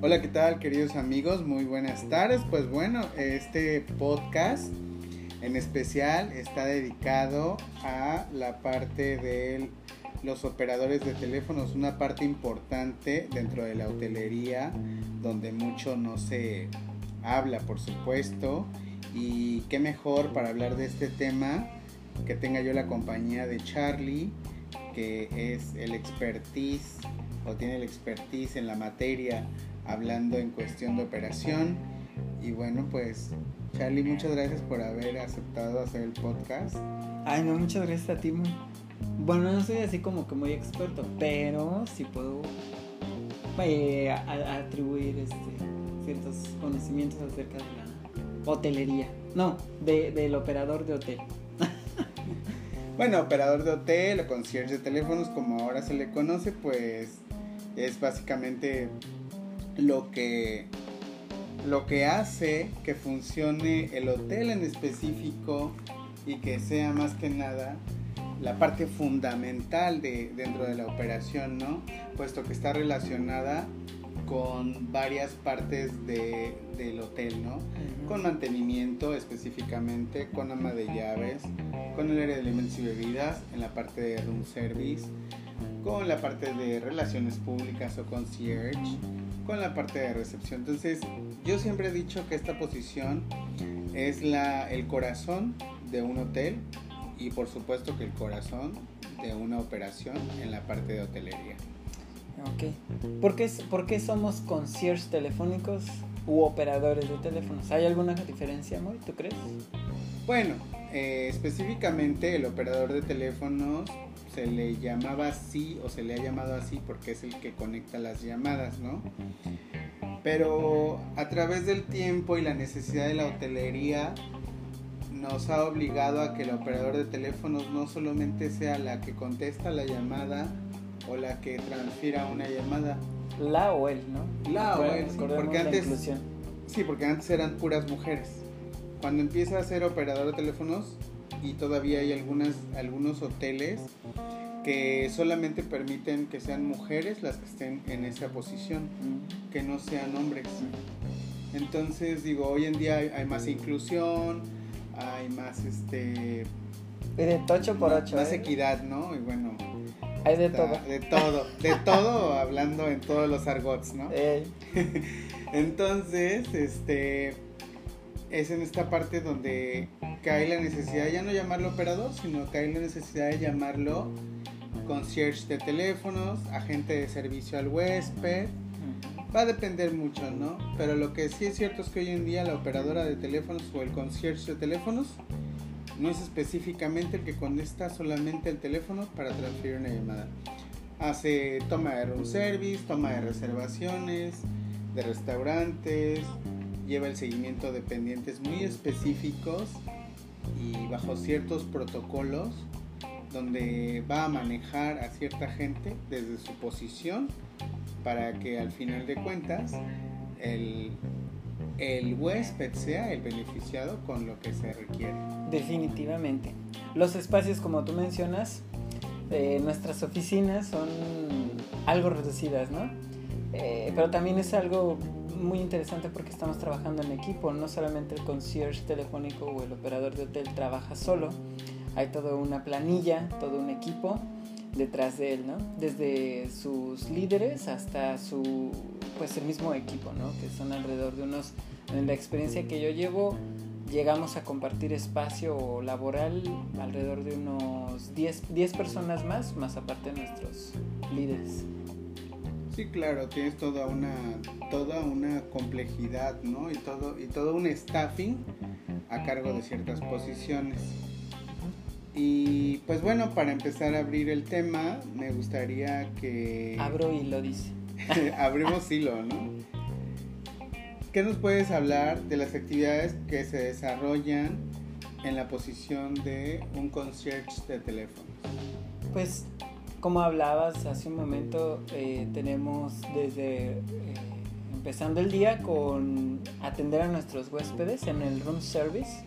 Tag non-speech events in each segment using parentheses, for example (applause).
Hola, ¿qué tal queridos amigos? Muy buenas tardes. Pues bueno, este podcast en especial está dedicado a la parte de los operadores de teléfonos, una parte importante dentro de la hotelería, donde mucho no se habla, por supuesto. Y qué mejor para hablar de este tema que tenga yo la compañía de Charlie, que es el expertise o tiene el expertise en la materia hablando en cuestión de operación. Y bueno, pues Charlie, muchas gracias por haber aceptado hacer el podcast. Ay, no, muchas gracias a ti. Bueno, no soy así como que muy experto, pero sí puedo eh, atribuir este, ciertos conocimientos acerca de la hotelería. No, de, del operador de hotel. Bueno, operador de hotel o concierge de teléfonos, como ahora se le conoce, pues es básicamente lo que lo que hace que funcione el hotel en específico y que sea más que nada la parte fundamental de, dentro de la operación, ¿no? Puesto que está relacionada con varias partes de, del hotel, ¿no? Con mantenimiento específicamente, con ama de llaves, con el área de alimentos y bebidas, en la parte de room service, con la parte de relaciones públicas o concierge, con la parte de recepción. Entonces, yo siempre he dicho que esta posición es la, el corazón de un hotel y por supuesto que el corazón de una operación en la parte de hotelería. Ok. ¿Por qué, ¿Por qué somos concierge telefónicos u operadores de teléfonos? ¿Hay alguna diferencia, Moy? ¿Tú crees? Bueno, eh, específicamente el operador de teléfonos se le llamaba así o se le ha llamado así porque es el que conecta las llamadas, ¿no? Pero a través del tiempo y la necesidad de la hotelería nos ha obligado a que el operador de teléfonos no solamente sea la que contesta la llamada o la que transfiera una llamada. La o él, ¿no? La o él, porque antes... Sí, porque antes eran puras mujeres. Cuando empieza a ser operador de teléfonos y todavía hay algunas, algunos hoteles que solamente permiten que sean mujeres las que estén en esa posición, que no sean hombres. Entonces, digo, hoy en día hay, más inclusión, hay más este... de tocho por ocho. Más, ¿eh? equidad, ¿no? Y bueno... Hay de todo. De todo, de (laughs) todo, hablando en todos los argots, ¿no? (laughs) Entonces, este... Es en esta parte donde cae la necesidad ya no llamarlo operador, sino cae la necesidad de llamarlo concierge de teléfonos, agente de servicio al huésped. Va a depender mucho, ¿no? Pero lo que sí es cierto es que hoy en día la operadora de teléfonos o el concierge de teléfonos no es específicamente el que contesta solamente el teléfono para transferir una llamada. Hace toma de room service, toma de reservaciones, de restaurantes, lleva el seguimiento de pendientes muy específicos y bajo ciertos protocolos donde va a manejar a cierta gente desde su posición para que al final de cuentas el, el huésped sea el beneficiado con lo que se requiere. Definitivamente. Los espacios, como tú mencionas, de nuestras oficinas son algo reducidas, ¿no? Eh, pero también es algo muy interesante porque estamos trabajando en equipo, no solamente el concierge telefónico o el operador de hotel trabaja solo, hay toda una planilla, todo un equipo detrás de él, ¿no? Desde sus líderes hasta su, pues el mismo equipo, ¿no? Que son alrededor de unos, en la experiencia que yo llevo, llegamos a compartir espacio laboral alrededor de unos 10, 10 personas más, más aparte de nuestros líderes. Sí, claro, tienes toda una, toda una complejidad, ¿no? Y todo, y todo un staffing a cargo de ciertas posiciones. Y pues bueno, para empezar a abrir el tema, me gustaría que... Abro y lo dice. (laughs) Abrimos hilo, ¿no? ¿Qué nos puedes hablar de las actividades que se desarrollan en la posición de un concierge de teléfono? Pues, como hablabas hace un momento, eh, tenemos desde eh, empezando el día con atender a nuestros huéspedes en el room service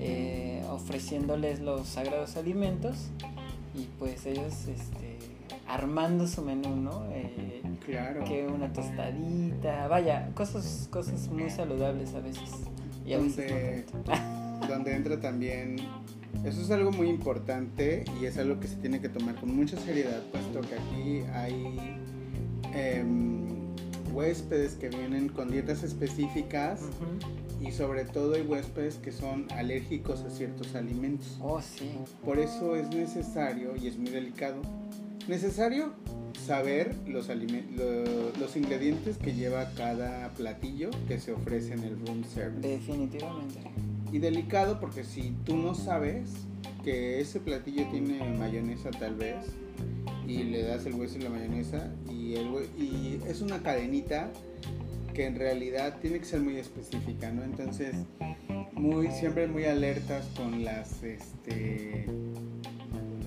eh, ofreciéndoles los sagrados alimentos y pues ellos este, armando su menú, ¿no? Eh, claro. Que una tostadita, vaya, cosas, cosas muy saludables a veces. Y a donde, veces no tanto. donde entra también, eso es algo muy importante y es algo que se tiene que tomar con mucha seriedad, puesto que aquí hay em, huéspedes que vienen con dietas específicas y sobre todo hay huéspedes que son alérgicos a ciertos alimentos. Oh, sí. Por eso es necesario y es muy delicado. Necesario saber los, lo- los ingredientes que lleva cada platillo que se ofrece en el room service. Definitivamente. Y delicado porque si tú no sabes que ese platillo tiene mayonesa tal vez y le das el hueso y la mayonesa y, el hue- y es una cadenita que en realidad tiene que ser muy específica, ¿no? Entonces, muy siempre muy alertas con las este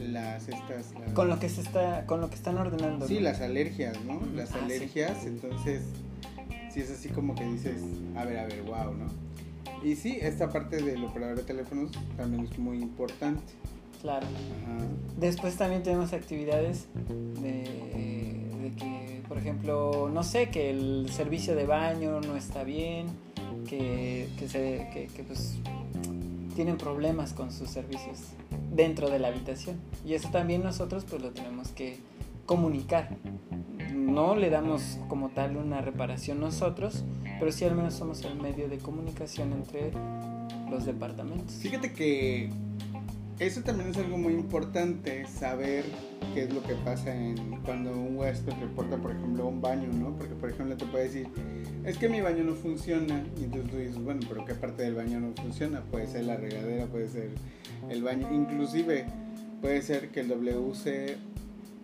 las estas las- Con lo que se está, con lo que están ordenando. Sí, ¿no? las alergias, ¿no? Las Ah, sí. alergias, entonces, sí es así como que dices, a ver, a ver, wow, ¿no? Y sí, esta parte del operador de teléfonos también es muy importante. Claro. Ajá. Después también tenemos actividades de, de que, por ejemplo, no sé, que el servicio de baño no está bien, que, que, se, que, que, pues tienen problemas con sus servicios dentro de la habitación. Y eso también nosotros pues lo tenemos que comunicar. No le damos como tal una reparación nosotros, pero sí al menos somos el medio de comunicación entre los departamentos. Fíjate que eso también es algo muy importante, saber qué es lo que pasa en cuando un huésped reporta, por ejemplo, un baño, ¿no? Porque, por ejemplo, te puede decir, es que mi baño no funciona. Y entonces tú dices, bueno, pero ¿qué parte del baño no funciona? Puede ser la regadera, puede ser el baño. Inclusive puede ser que el WC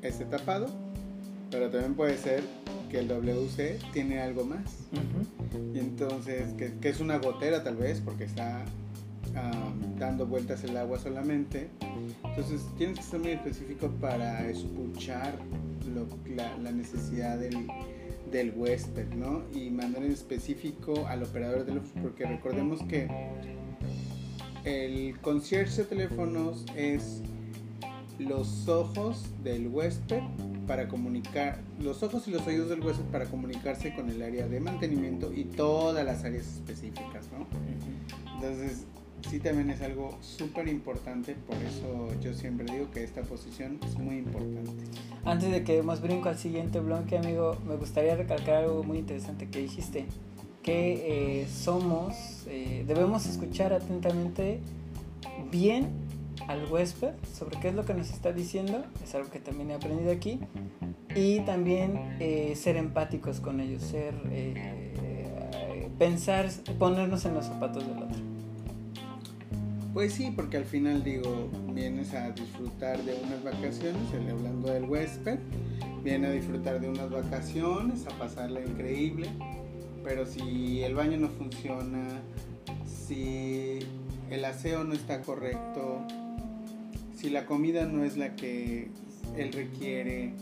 esté tapado, pero también puede ser que el WC tiene algo más. Y entonces, que, que es una gotera tal vez, porque está dando vueltas el agua solamente. Entonces, tienes que ser muy específico para escuchar lo- la, la necesidad del, del huésped, ¿no? Y mandar en específico al operador de teléfonos, porque recordemos que el concierge de teléfonos es los ojos del huésped para comunicar, los ojos y los oídos del huésped para comunicarse con el área de mantenimiento y todas las áreas específicas, ¿no? Entonces, sí también es algo súper importante, por eso yo siempre digo que esta posición es muy importante. Antes de que demos brinco al siguiente bloque, amigo, me gustaría recalcar algo muy interesante que dijiste, que eh, somos, eh, debemos escuchar atentamente bien al huésped sobre qué es lo que nos está diciendo, es algo que también he aprendido aquí, y también eh, ser empáticos con ellos, ser, eh, pensar, ponernos en los zapatos del otro. Pues sí, porque al final digo, vienes a disfrutar de unas vacaciones, hablando del huésped, viene a disfrutar de unas vacaciones, a pasarla increíble, pero si el baño no funciona, si el aseo no está correcto, si la comida no es la que él requiere,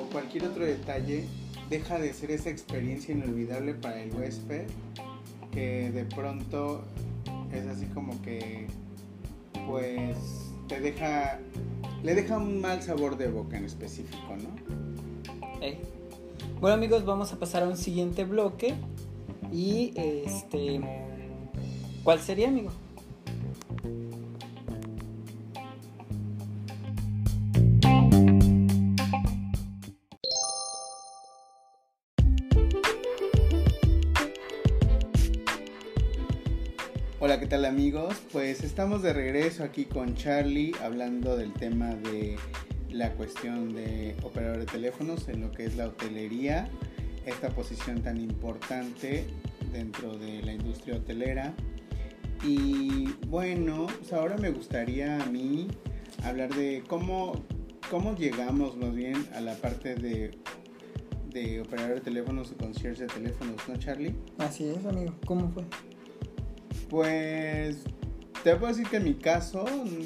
o cualquier otro detalle, deja de ser esa experiencia inolvidable para el huésped que de pronto es así como que pues te deja le deja un mal sabor de boca en específico, ¿no? Bueno amigos, vamos a pasar a un siguiente bloque y este, ¿cuál sería amigo? Amigos? Pues estamos de regreso aquí con Charlie hablando del tema de la cuestión de operador de teléfonos en lo que es la hotelería, esta posición tan importante dentro de la industria hotelera. Y bueno, pues ahora me gustaría a mí hablar de cómo, cómo llegamos más bien a la parte de, de operador de teléfonos y concierge de teléfonos, ¿no Charlie? Así es amigo, ¿cómo fue? Pues te puedo decir que en mi caso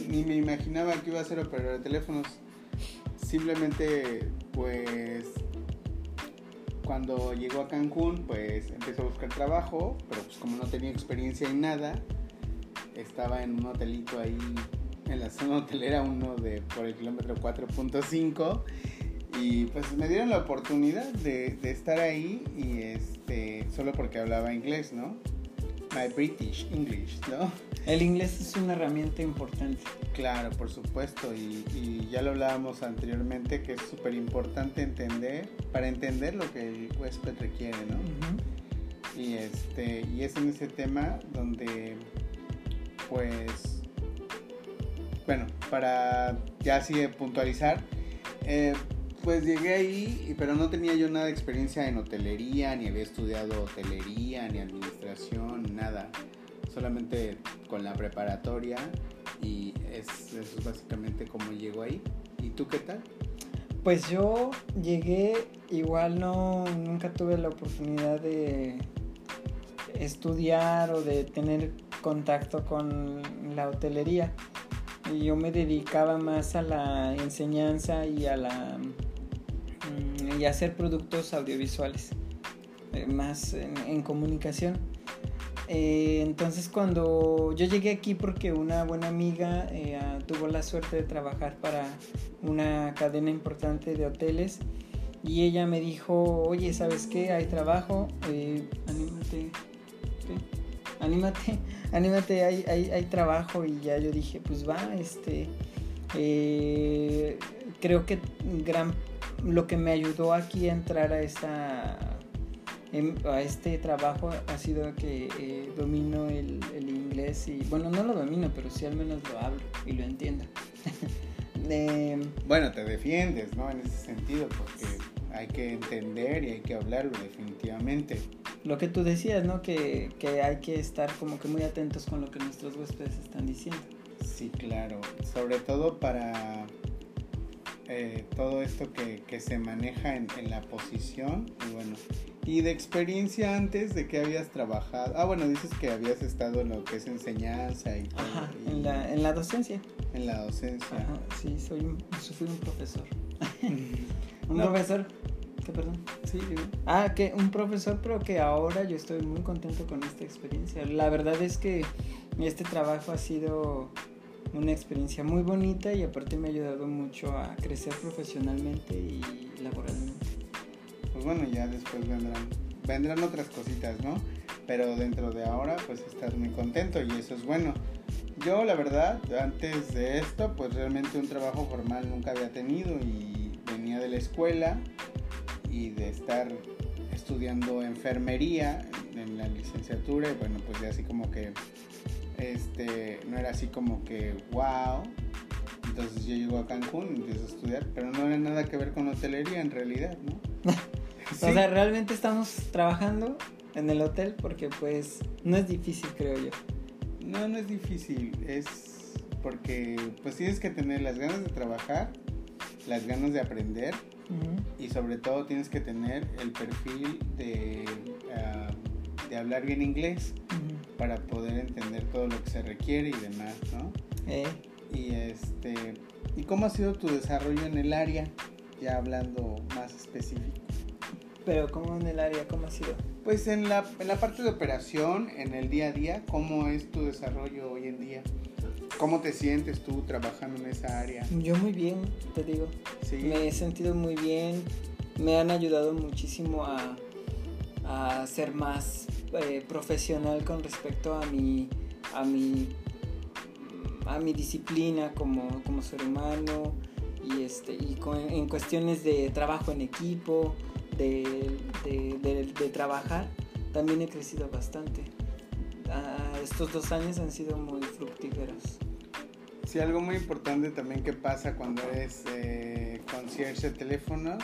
ni me imaginaba que iba a ser operador de teléfonos. Simplemente pues cuando llegó a Cancún pues empecé a buscar trabajo, pero pues como no tenía experiencia en nada, estaba en un hotelito ahí en la zona (laughs) hotelera, uno de por el kilómetro 4.5 Y pues me dieron la oportunidad de, de estar ahí y este, solo porque hablaba inglés, ¿no? My British English, ¿no? El inglés es una herramienta importante. Claro, por supuesto, y, y ya lo hablábamos anteriormente que es súper importante entender, para entender lo que el huésped requiere, ¿no? Y este, y es en ese tema donde pues bueno, para ya así puntualizar, eh, pues llegué ahí, pero no tenía yo nada de experiencia en hotelería, ni había estudiado hotelería, ni administración, nada. Solamente con la preparatoria y es, eso es básicamente como llego ahí. ¿Y tú qué tal? Pues yo llegué, igual no, nunca tuve la oportunidad de estudiar o de tener contacto con la hotelería. Y yo me dedicaba más a la enseñanza y a la y hacer productos audiovisuales, eh, más en, comunicación. Eh, entonces cuando yo llegué aquí porque una buena amiga eh, ah, tuvo la suerte de trabajar para una cadena importante de hoteles y ella me dijo, oye, ¿sabes qué? Hay trabajo, anímate, anímate, (laughs) anímate, hay, hay, hay trabajo y ya yo dije, pues va, este, creo que gran, lo que me ayudó aquí a entrar a esta em- a este trabajo ha sido que eh, domino el, el inglés y bueno no lo domino pero sí al menos lo hablo y lo entiendo (laughs) Em, Bueno, te defiendes, ¿no? En ese sentido, porque hay que entender y hay que hablarlo definitivamente. lo que tú decías no que, que hay que estar como que muy atentos con lo que nuestros huéspedes están diciendo Sí, claro. Sobre todo para eh, todo esto que, que se maneja en, en la posición. Y bueno, y de experiencia antes de que habías trabajado. Ah, bueno, dices que habías estado en lo que es enseñanza y, todo, Ajá, y en la, en la docencia en la docencia. Ajá, sí soy un, fui un profesor (laughs) un No. profesor ¿Qué, perdón? Sí. Ah, que un profesor, pero que ahora yo estoy muy contento con esta experiencia. La verdad es que este trabajo ha sido una experiencia muy bonita y aparte me ha ayudado mucho a crecer profesionalmente y laboralmente. Pues bueno, ya después vendrán, vendrán otras cositas, ¿no? Pero dentro de ahora, pues estás muy contento y eso es bueno. Yo, la verdad, antes de esto, pues realmente un trabajo formal nunca había tenido y venía de la escuela y de estar estudiando enfermería en la licenciatura y bueno, pues ya así como que, este, no era así como que, wow. Entonces yo llego a Cancún y empiezo a estudiar, pero no era nada que ver con hotelería en realidad, ¿no? (laughs) Sí. O sea, realmente estamos trabajando en el hotel porque pues no es difícil, creo yo. No, no es difícil, es porque pues tienes que tener las ganas de trabajar, las ganas de aprender Y sobre todo tienes que tener el perfil de, ah, de hablar bien inglés para poder entender todo lo que se requiere y demás, ¿no? Eh, Y este, ¿y cómo ha sido tu desarrollo en el área? Ya hablando más específico. pero como en el área, ¿cómo ha sido? Pues en la, en la parte de operación, en el día a día, ¿cómo es tu desarrollo hoy en día? ¿Cómo te sientes tú trabajando en esa área? Yo muy bien, te digo. Sí. Me he sentido muy bien. Me han ayudado muchísimo a, a ser más eh, profesional con respecto a mi, a mi, a mi disciplina como, como ser humano y, este, y con- en cuestiones de trabajo en equipo, de, de- de- de trabajar, también he crecido bastante. Ah, estos dos años han sido muy fructíferos. Sí, algo muy importante también que pasa cuando eres eh, concierge de teléfonos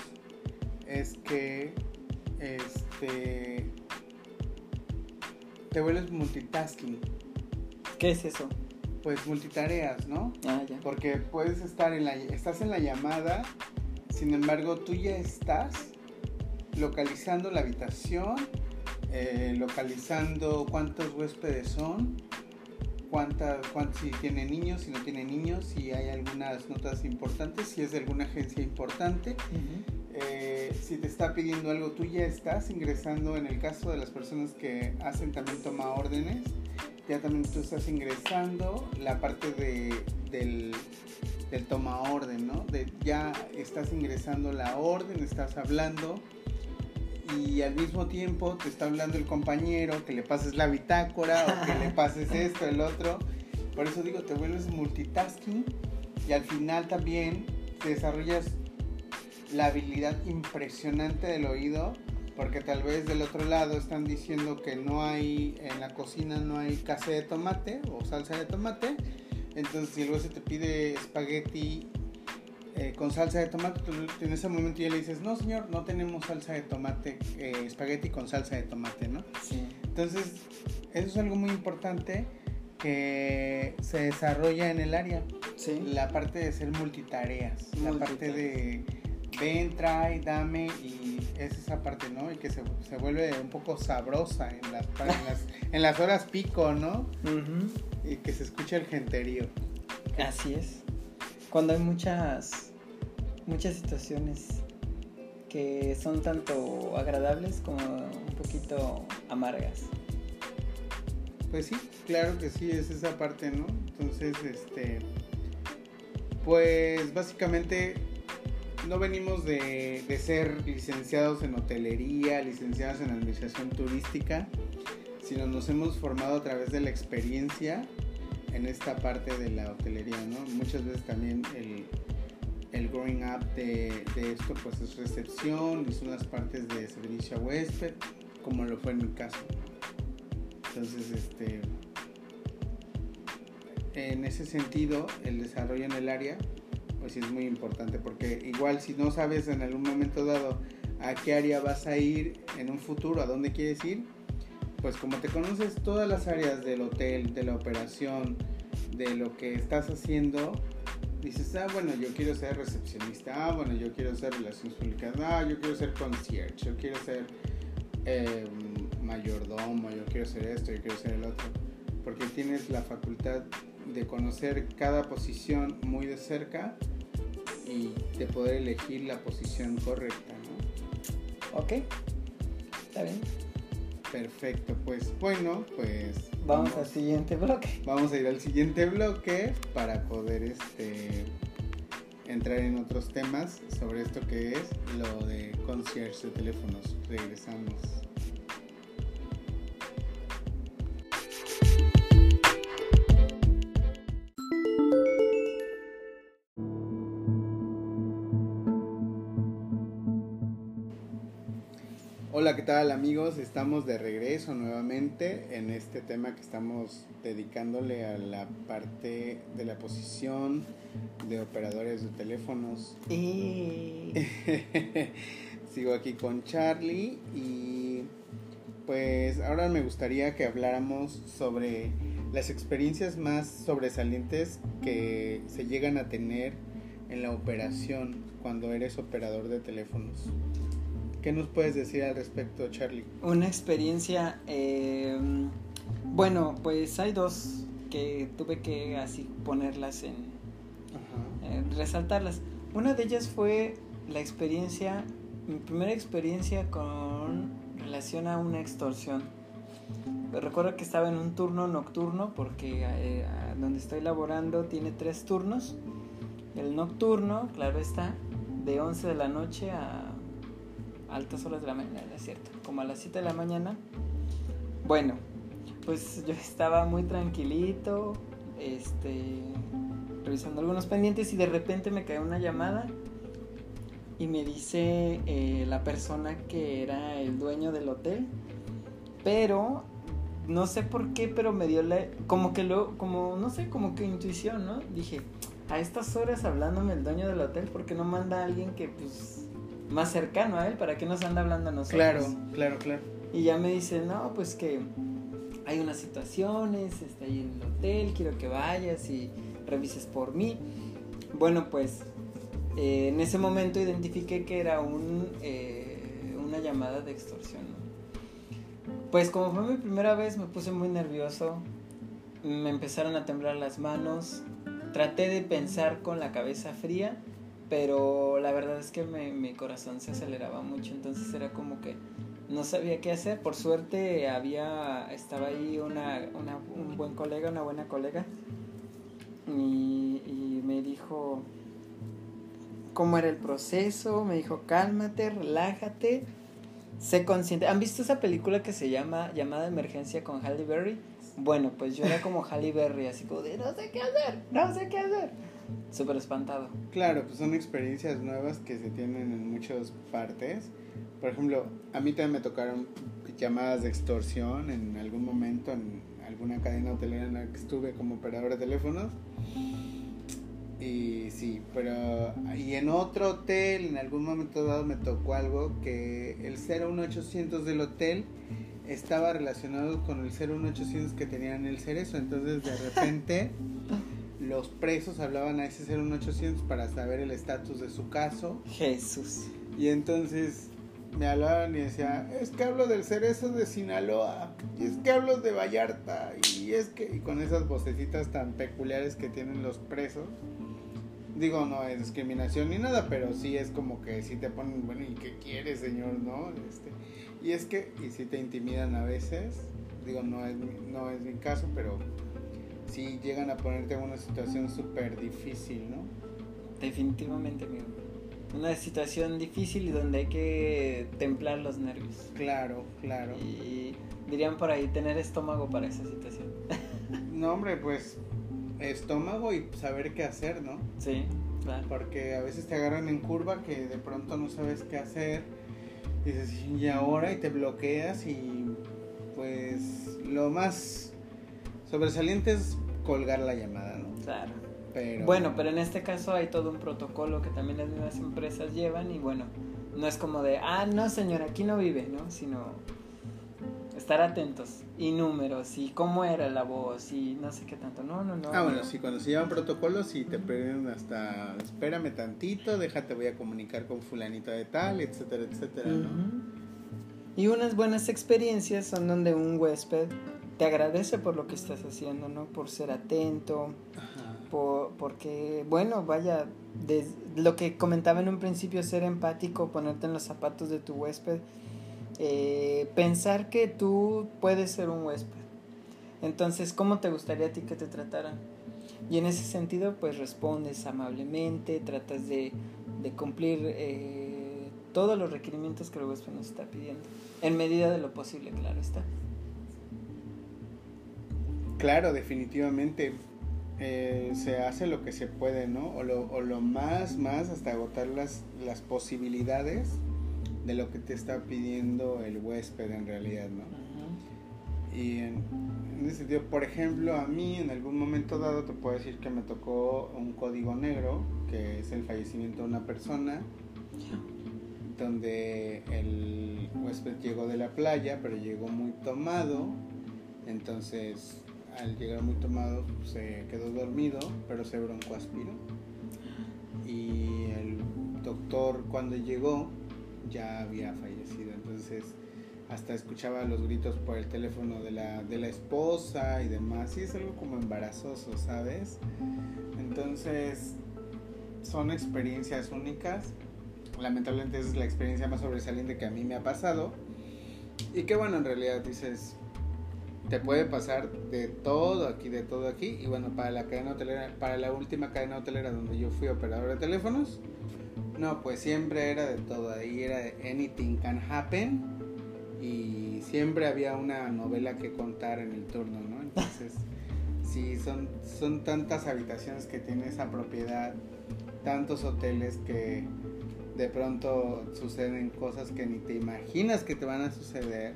es que este te vuelves multitasking, ¿Qué es eso? pues multitareas, ¿no? Ah, ya. Porque puedes estar en la estás en la llamada, sin embargo tú ya estás localizando la habitación, eh, localizando cuántos huéspedes son, cuánta, cuán- si tiene niños, si no tiene niños, si hay algunas notas importantes, si es de alguna agencia importante. Ujú. Eh, si te está pidiendo algo, tú ya estás ingresando, en el caso de las personas que hacen también toma órdenes, ya también tú estás ingresando la parte de, del, del toma orden, ¿no? De ya estás ingresando la orden, estás hablando y al mismo tiempo te está hablando el compañero que le pases la bitácora o que le (laughs) pases esto, el otro. Por eso digo, te vuelves multitasking y al final también te desarrollas la habilidad impresionante del oído porque tal vez del otro lado están diciendo que no hay en la cocina no hay case de tomate o salsa de tomate entonces si luego se te pide espagueti eh, con salsa de tomate tú en ese momento ya le dices no señor no tenemos salsa de tomate eh, espagueti con salsa de tomate no Sí. entonces eso es algo muy importante que se desarrolla en el área Sí. la parte de ser multitareas, la parte de ven, trae, dame y es esa parte, ¿no? Y que se, se vuelve un poco sabrosa en las, en las, (laughs) en las horas pico, ¿no? Ujú. Y que se escucha el genterío. Así es. Cuando hay muchas muchas situaciones que son tanto agradables como un poquito amargas. Pues sí, claro que sí, es esa parte, ¿no? Entonces, este, pues básicamente no venimos de, de ser licenciados en hotelería, licenciados en administración turística, sino nos hemos formado a través de la experiencia en esta parte de la hotelería, ¿no? Muchas veces también el, el growing up de, de esto pues es recepción son las partes de servicio a huésped, como lo fue en mi caso. Entonces, este, en ese sentido, el desarrollo en el área, pues es muy importante, porque igual si no sabes en algún momento dado a qué área vas a ir en un futuro, a dónde quieres ir, pues como te conoces todas las áreas del hotel, de la operación, de lo que estás haciendo, dices, ah, bueno, yo quiero ser recepcionista, ah, bueno, yo quiero ser relaciones públicas, ah, yo quiero ser concierge, yo quiero ser eh, mayordomo, yo quiero ser esto, yo quiero ser el otro, porque tienes la facultad de conocer cada posición muy de cerca y de poder elegir la posición correcta, ¿no? ¿Ok? ¿Está bien? Perfecto, pues bueno, pues Vamos al siguiente bloque. vamos a ir al siguiente bloque para poder este entrar en otros temas sobre esto que es lo de concierge de teléfonos. Regresamos. Hola, ¿qué tal amigos? Estamos de regreso nuevamente en este tema que estamos dedicándole a la parte de la posición de operadores de teléfonos. Y... (laughs) Sigo aquí con Charlie y pues ahora me gustaría que habláramos sobre las experiencias más sobresalientes que se llegan a tener en la operación cuando eres operador de teléfonos. ¿Qué nos puedes decir al respecto, Charlie? Una experiencia, eh, bueno, pues hay dos que tuve que así ponerlas en, eh, resaltarlas. Una de ellas fue la experiencia, mi primera experiencia con relación a una extorsión. Recuerdo que estaba en un turno nocturno porque eh, donde estoy laborando tiene tres turnos. El nocturno, claro está, de 11 de la noche a altas horas de la mañana, es cierto, como a las 7 de la mañana. Bueno, pues yo estaba muy tranquilito, este, revisando algunos pendientes y de repente me cae una llamada y me dice eh, la persona que era el dueño del hotel, pero no sé por qué, pero me dio la, como que lo, como, no sé, como que intuición, ¿no? Dije, a estas horas hablándome el dueño del hotel, ¿por qué no manda a alguien que, pues, más cercano a él? ¿Para qué nos anda hablando a nosotros? Claro, claro, claro. Y ya me dice, no, pues que hay unas situaciones, está ahí en el hotel, quiero que vayas y revises por mí. Bueno, pues eh, en ese momento identifiqué que era un, eh, una llamada de extorsión. ¿no? Pues como fue mi primera vez me puse muy nervioso, me empezaron a temblar las manos, traté de pensar con la cabeza fría, pero la verdad es que me- mi corazón se aceleraba mucho, entonces era como que no sabía qué hacer. Por suerte había, estaba ahí una, una- un buen colega, una buena colega, y, me dijo, cómo era el proceso, me dijo cálmate, relájate, sé consciente. ¿Han visto esa película que se llama Llamada Emergencia con Halle Berry? Bueno, pues yo era como Halle Berry, así como de no sé qué hacer, no sé qué hacer. Súper espantado. Claro, pues son experiencias nuevas que se tienen en muchas partes. Por ejemplo, a mí también me tocaron llamadas de extorsión en algún momento en alguna cadena hotelera en la que estuve como operador de teléfonos. Y sí, pero y en otro hotel en algún momento dado me tocó algo que el 01800 del hotel estaba relacionado con el 01800 que tenían el cerezo, entonces de repente (laughs) los presos hablaban a ese 01800 para saber el estatus de su caso. Jesús. Y entonces me hablaban y decía, es que hablo del cerezo de Sinaloa, y es que hablo de Vallarta, y es que, y con esas vocecitas tan peculiares que tienen los presos. Digo, no es discriminación ni nada, pero sí es como que si te ponen, bueno, ¿y qué quieres, señor? ¿No? Este, y es que, y si te intimidan a veces, digo, no es, no es mi caso, pero sí llegan a ponerte en una situación súper difícil, ¿no? Definitivamente, amigo. Una situación difícil y donde hay que templar los nervios. Claro, claro. Y dirían por ahí tener estómago para esa situación. (laughs) No, hombre, pues estómago y saber qué hacer, ¿no? Sí, claro. Porque a veces te agarran en curva que de pronto no sabes qué hacer. Y dices, y ahora, y te bloqueas y pues lo más sobresaliente es colgar la llamada, ¿no? Claro. Pero... Bueno, pero en este caso hay todo un protocolo que también las mismas empresas llevan y bueno, no es como de, ah, no señor, aquí no vive, ¿no? Sino estar atentos y números y cómo era la voz y no sé qué tanto. No, no, no. Ah, bueno, no. sí, cuando se llevan protocolos y te piden hasta, espérame tantito, déjate, voy a comunicar con fulanito de tal, etcétera, etcétera, ¿no? Y unas buenas experiencias son donde un huésped te agradece por lo que estás haciendo, ¿no? Por ser atento, Ajá. por, porque, bueno, vaya, des- lo que comentaba en un principio, ser empático, ponerte en los zapatos de tu huésped, eh, pensar que tú puedes ser un huésped. Entonces, ¿cómo te gustaría a ti que te trataran? Y en ese sentido, pues respondes amablemente, tratas de, de cumplir eh, todos los requerimientos que el huésped nos está pidiendo. En medida de lo posible, claro está. Claro, definitivamente. eh, se hace lo que se puede, ¿no? O lo, o lo más, más, hasta agotar las, las posibilidades de lo que te está pidiendo el huésped en realidad, ¿no? Y en, en ese sentido, por ejemplo, a mí en algún momento dado te puedo decir que me tocó un código negro, que es el fallecimiento de una persona, donde el huésped llegó de la playa, pero llegó muy tomado, entonces al llegar muy tomado se quedó dormido, pero se broncoaspiró. Y el doctor cuando llegó ya había fallecido, entonces hasta escuchaba los gritos por el teléfono de la, de la esposa y demás, y es algo como embarazoso, ¿sabes? Entonces son experiencias únicas, lamentablemente es la experiencia más sobresaliente que a mí me ha pasado, y que bueno, en realidad dices, te puede pasar de todo aquí, de todo aquí, y bueno, para la cadena hotelera, para la última cadena hotelera donde yo fui operador de teléfonos, no, pues siempre era de todo, ahí era de anything can happen. Y siempre había una novela que contar en el turno, ¿no? Entonces, (laughs) sí, son, son tantas habitaciones que tiene esa propiedad, tantos hoteles que de pronto suceden cosas que ni te imaginas que te van a suceder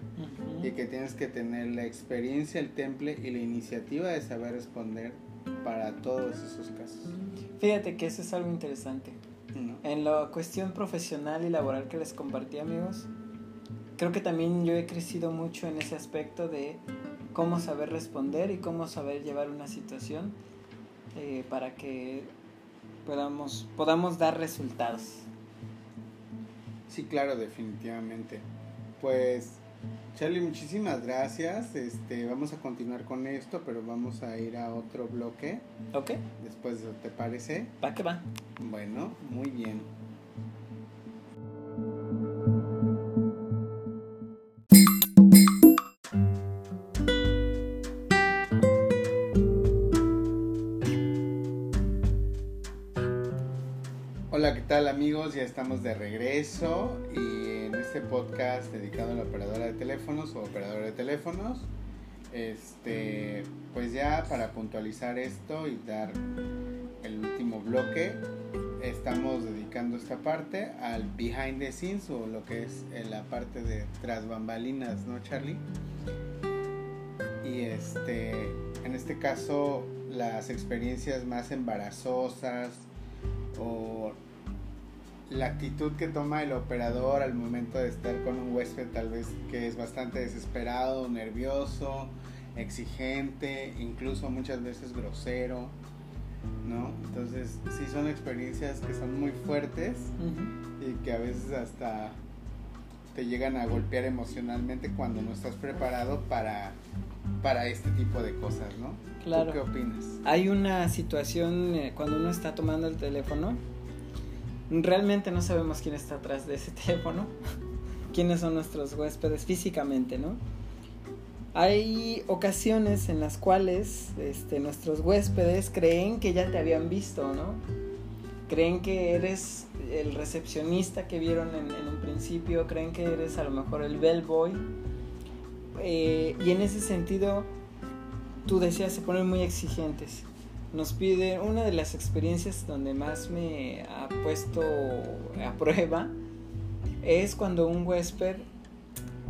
y que tienes que tener la experiencia, el temple y la iniciativa de saber responder para todos esos casos. Fíjate que eso es algo interesante. ¿no? En la cuestión profesional y laboral que les compartí, amigos, creo que también yo he crecido mucho en ese aspecto de cómo saber responder y cómo saber llevar una situación eh, para que podamos, podamos dar resultados. Sí, claro, definitivamente. Pues, Charlie, muchísimas gracias. Este, vamos a continuar con esto, pero vamos a ir a otro bloque ¿Ok? después, ¿te parece? Va que va. Bueno, muy bien. Tal amigos? Ya estamos de regreso y en este podcast dedicado a la operadora de teléfonos o operador de teléfonos, este, pues ya para puntualizar esto y dar el último bloque, estamos dedicando esta parte al behind the scenes o lo que es la parte de tras bambalinas, ¿no, Charlie? Y este, en este caso, las experiencias más embarazosas o la actitud que toma el operador al momento de estar con un huésped tal vez que es bastante desesperado, nervioso, exigente, incluso muchas veces grosero, ¿no? Entonces sí son experiencias que son muy fuertes y que a veces hasta te llegan a golpear emocionalmente cuando no estás preparado para, para este tipo de cosas, ¿no? Claro. ¿Tú qué opinas? Hay una situación eh, cuando uno está tomando el teléfono, realmente no sabemos quién está atrás de ese (laughs) teléfono, quiénes son nuestros huéspedes físicamente, ¿no? Hay ocasiones en las cuales este, nuestros huéspedes creen que ya te habían visto, ¿no? Creen que eres el recepcionista que vieron en, un principio, creen que eres a lo mejor el bellboy. Eh, y en ese sentido, tú decías, se ponen muy exigentes. Nos piden, una de las experiencias donde más me ha puesto a prueba es cuando un huésped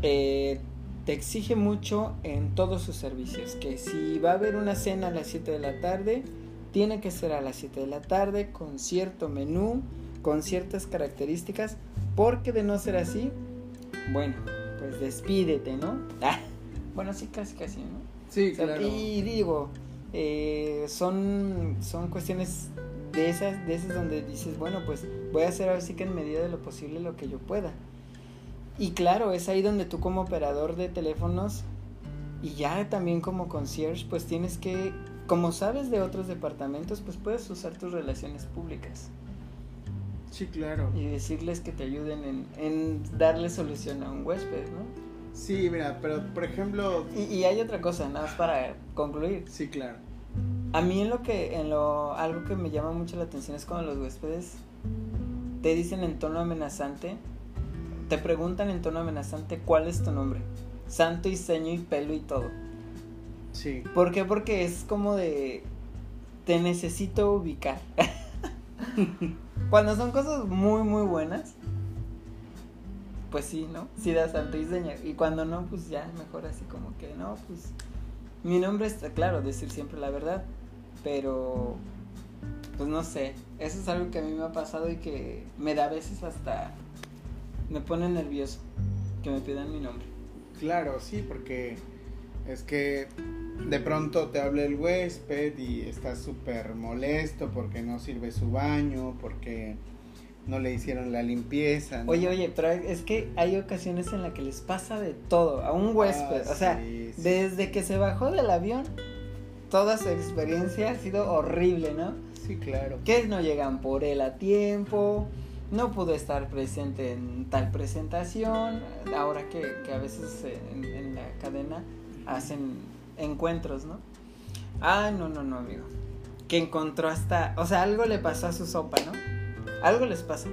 eh, te exige mucho en todos sus servicios. Que si va a haber una cena a las 7 de la tarde, tiene que ser a las 7 de la tarde, con cierto menú, con ciertas características, porque de no ser así, bueno, pues despídete, ¿no? Ah, (laughs) bueno, sí, casi, casi, ¿no? Sí, O sea, claro. Y digo, eh, son, son cuestiones de esas, de esas donde dices, bueno, pues voy a hacer así que en medida de lo posible lo que yo pueda. Y claro, es ahí donde tú como operador de teléfonos y ya también como concierge, pues tienes que, como sabes de otros departamentos, pues puedes usar tus relaciones públicas Sí, claro. y decirles que te ayuden en, en darle solución a un huésped, ¿no? Sí, mira, pero por ejemplo... Y, y hay otra cosa, nada más para concluir. Sí, claro. A mí en lo que, en lo, algo que me llama mucho la atención es cuando los huéspedes te dicen en tono amenazante, te preguntan en tono amenazante cuál es tu nombre, santo y seño y pelo y todo. Sí. ¿Por qué? Porque es como de, te necesito ubicar. (laughs) cuando son cosas muy, muy buenas, pues sí, ¿no? Sí da santo y cuando no, pues ya mejor así como que, no, pues mi nombre está claro, decir siempre la verdad, pero pues no sé, eso es algo que a mí me ha pasado y que me da a veces hasta me pone nervioso que me pidan mi nombre. Claro, sí, porque es que de pronto te habla el huésped y estás súper molesto porque no sirve su baño, porque no le hicieron la limpieza. ¿no? Oye, oye, pero es que hay ocasiones en las que les pasa de todo a un huésped, Ah, o sea, sí, sí. desde que se bajó del avión, toda su experiencia ha sido horrible, ¿no? Sí, claro. que no llegan por él a tiempo, no pudo estar presente en tal presentación, ahora que, que a veces en, en la cadena hacen encuentros, ¿no? Ah, no, no, no, amigo. Que encontró hasta, o sea, algo le pasó a su sopa, ¿no? Algo les pasa.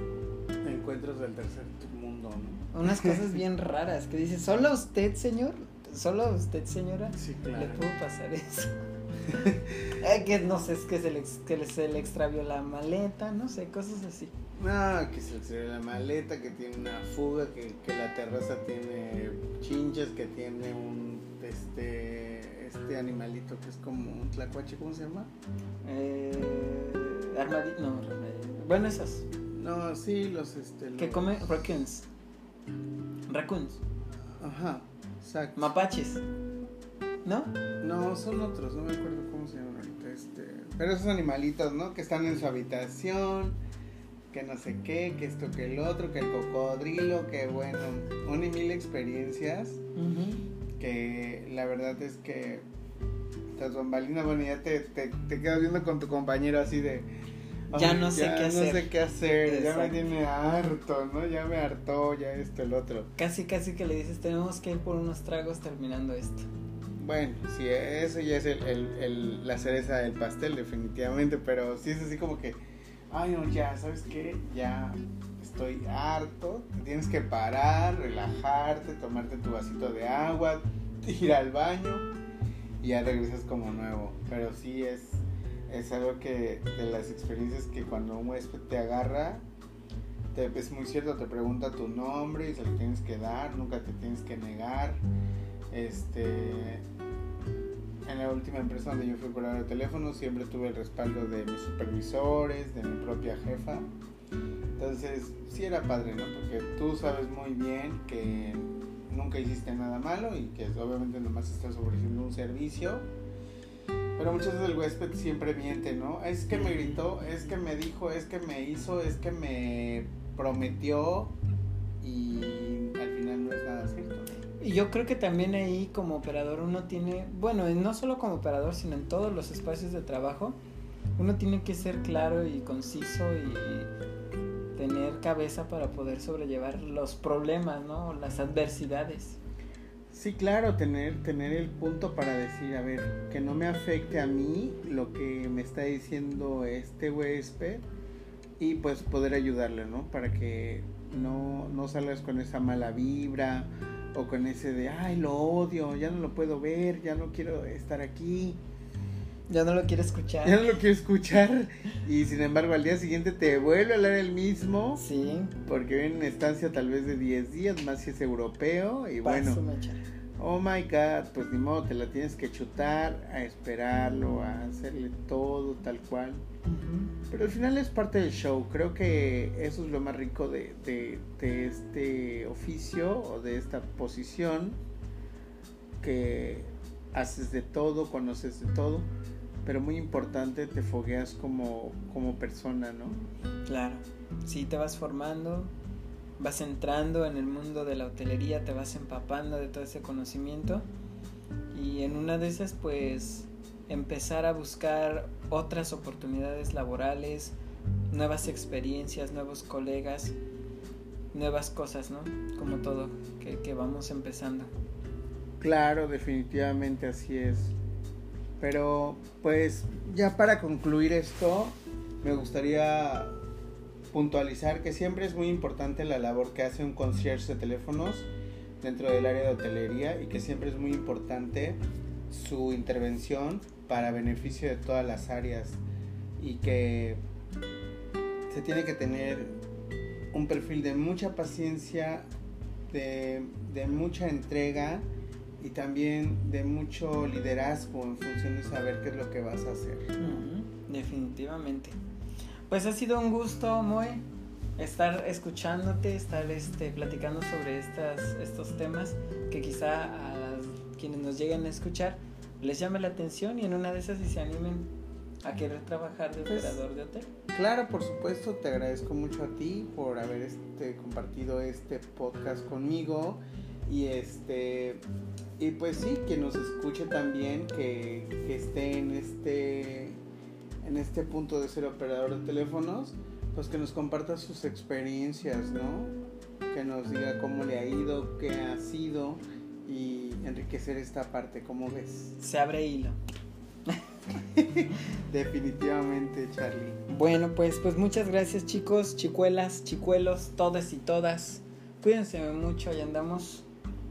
Encuentros del tercer mundo, ¿no? Unas (laughs) cosas bien raras que dice, ¿solo a usted, señor? ¿Solo a usted, señora? Sí, Le pudo pasar eso. Ay, (laughs) que no sé, es que se le, que se le extravió la maleta, no sé, cosas así. No, que se le salió la maleta, que tiene una fuga, que, que la terraza tiene chinches, que tiene un este este animalito que es como un tlacuache, ¿cómo se llama? Eh, armadi- no, armadi- bueno, esas. No, sí, los este Que comen raccoons. Raccoons. Ajá, exacto. Mapaches. ¿No? No, son otros, no me acuerdo cómo se llaman ahorita. Este, pero esos animalitos, ¿no? Que están en su habitación, que no sé qué, que esto, que el otro, que el cocodrilo, que bueno, una y mil experiencias que la verdad es que tras bambalina, bueno, ya te, te, te quedas viendo con tu compañero así de... Ya "Ay, no sé qué no hacer". sé qué hacer, ya me tiene harto, ¿no? Ya me hartó, ya esto, el otro. Casi, casi que le dices, tenemos que ir por unos tragos terminando esto. Bueno, sí, eso ya es el, el- el- la cereza del pastel, definitivamente, pero sí es así como que, ay no, ya, ¿sabes qué? Ya estoy harto, tienes que parar, relajarte, tomarte tu vasito de agua, (laughs) ir al baño y ya regresas como nuevo. Pero sí es, es algo que de las experiencias que cuando un huésped te agarra, te, es muy cierto, te pregunta tu nombre y se lo tienes que dar, nunca te tienes que negar. Este, en la última empresa donde yo fui operador de teléfono siempre tuve el respaldo de mis supervisores, de mi propia jefa. Entonces, sí era padre, ¿no? Porque tú sabes muy bien que nunca hiciste nada malo y que obviamente nomás estás ofreciendo un servicio. Pero muchas veces el huésped siempre miente, ¿no? Es que me gritó, es que me dijo, es que me hizo, es que me prometió y al final no es nada cierto. Y yo creo que también ahí como operador uno tiene, bueno, no solo como operador, sino en todos los espacios de trabajo, uno tiene que ser claro y conciso y tener cabeza para poder sobrellevar los problemas, ¿no? Las adversidades. Sí, claro, tener, tener el punto para decir, a ver, que no me afecte a mí lo que me está diciendo este huésped y pues poder ayudarle, ¿no? Para que no, no salgas con esa mala vibra o con ese de, ay, lo odio, ya no lo puedo ver, ya no quiero estar aquí. Ya no lo quiero escuchar. Ya no lo quiero escuchar. Y sin embargo, al día siguiente te vuelve a hablar el mismo. Sí. Porque viene una estancia tal vez de 10 días, más si es europeo. Y bueno. Oh my god, pues ni modo, te la tienes que chutar, a esperarlo, a hacerle todo tal cual. Pero al final es parte del show. Creo que eso es lo más rico de, de, este oficio o de esta posición. Que haces de todo, conoces de todo. Pero muy importante, te fogueas como, como persona, ¿no? Claro. Sí, te vas formando, vas entrando en el mundo de la hotelería, te vas empapando de todo ese conocimiento. Y en una de esas, pues empezar a buscar otras oportunidades laborales, nuevas experiencias, nuevos colegas, nuevas cosas, ¿no? Como todo, que, vamos empezando. Claro, definitivamente así es. Pero pues ya para concluir esto, me gustaría puntualizar que siempre es muy importante la labor que hace un concierge de teléfonos dentro del área de hotelería y que siempre es muy importante su intervención para beneficio de todas las áreas y que se tiene que tener un perfil de mucha paciencia, de, mucha entrega y también de mucho liderazgo en función de saber qué es lo que vas a hacer. definitivamente. Pues ha sido un gusto, Moe, estar escuchándote, estar este, platicando sobre estas, estos temas que quizá a quienes nos lleguen a escuchar les llame la atención y en una de esas si se animen a querer trabajar de pues, operador de hotel. Claro, por supuesto, te agradezco mucho a ti por haber este, compartido este podcast conmigo y este y pues sí, que nos escuche también, que, que esté en este en este punto de ser operador de teléfonos, pues que nos comparta sus experiencias, ¿no? Que nos diga cómo le ha ido, qué ha sido y enriquecer esta parte, ¿cómo ves? Se abre hilo. (laughs) Definitivamente, Charlie. Bueno, pues, pues muchas gracias chicos, chicuelas, chicuelos, todas y todas. Cuídense mucho, y andamos.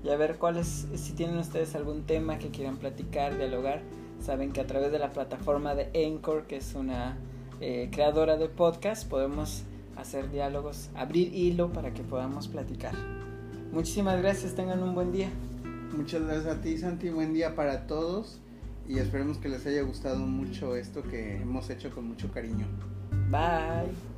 Y a ver cuáles, si tienen ustedes algún tema que quieran platicar, dialogar, saben que a través de la plataforma de Anchor, que es una eh, creadora de podcast, podemos hacer diálogos, abrir hilo para que podamos platicar. Muchísimas gracias, tengan un buen día. Muchas gracias a ti, Santi. Buen día para todos. Y esperemos que les haya gustado mucho esto que hemos hecho con mucho cariño. Bye.